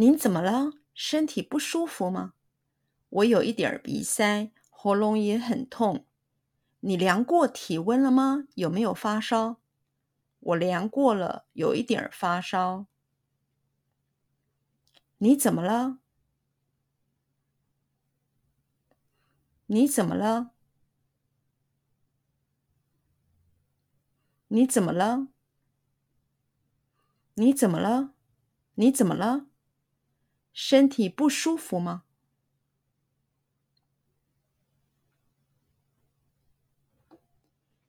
您怎么了？身体不舒服吗？我有一点鼻塞，喉咙也很痛。你量过体温了吗？有没有发烧？我量过了，有一点发烧。你怎么了？你怎么了？你怎么了？你怎么了？你怎么了？身体不舒服吗？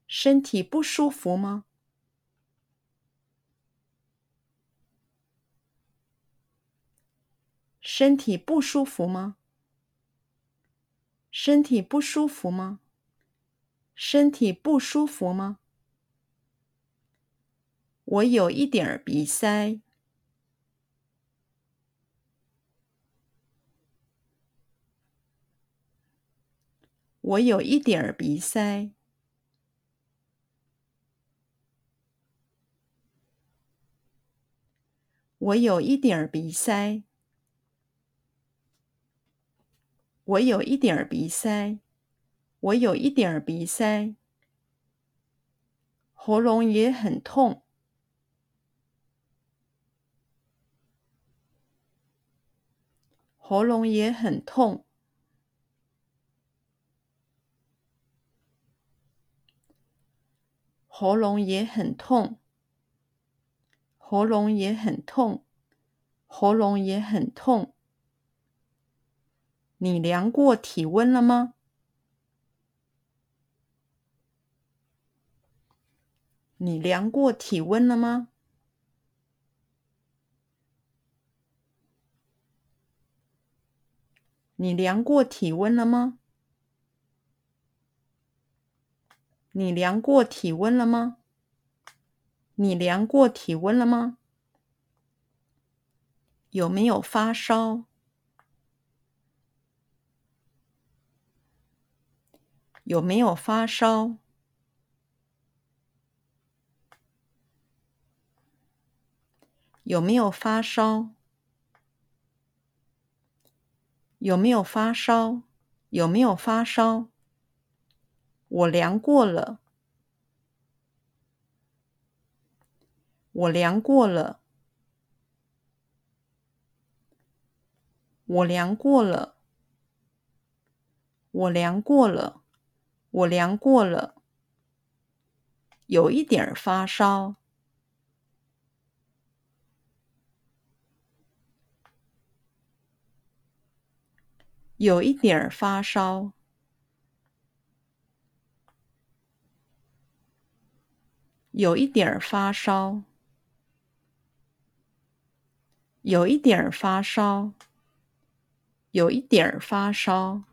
身体不舒服吗？身体不舒服吗？身体不舒服吗？身体不舒服吗？我有一点鼻塞。我有一点儿鼻塞。我有一点儿鼻塞。我有一点儿鼻塞。我有一点儿鼻塞。喉咙也很痛。喉咙也很痛。喉咙也很痛，喉咙也很痛，喉咙也很痛。你量过体温了吗？你量过体温了吗？你量过体温了吗？你量过体温了吗？你量过体温了吗？有没有发烧？有没有发烧？有没有发烧？有没有发烧？有没有发烧？我量过了，我量过了，我量过了，我量过了，我量过了，有一点发烧，有一点发烧。有一点发烧，有一点发烧，有一点发烧。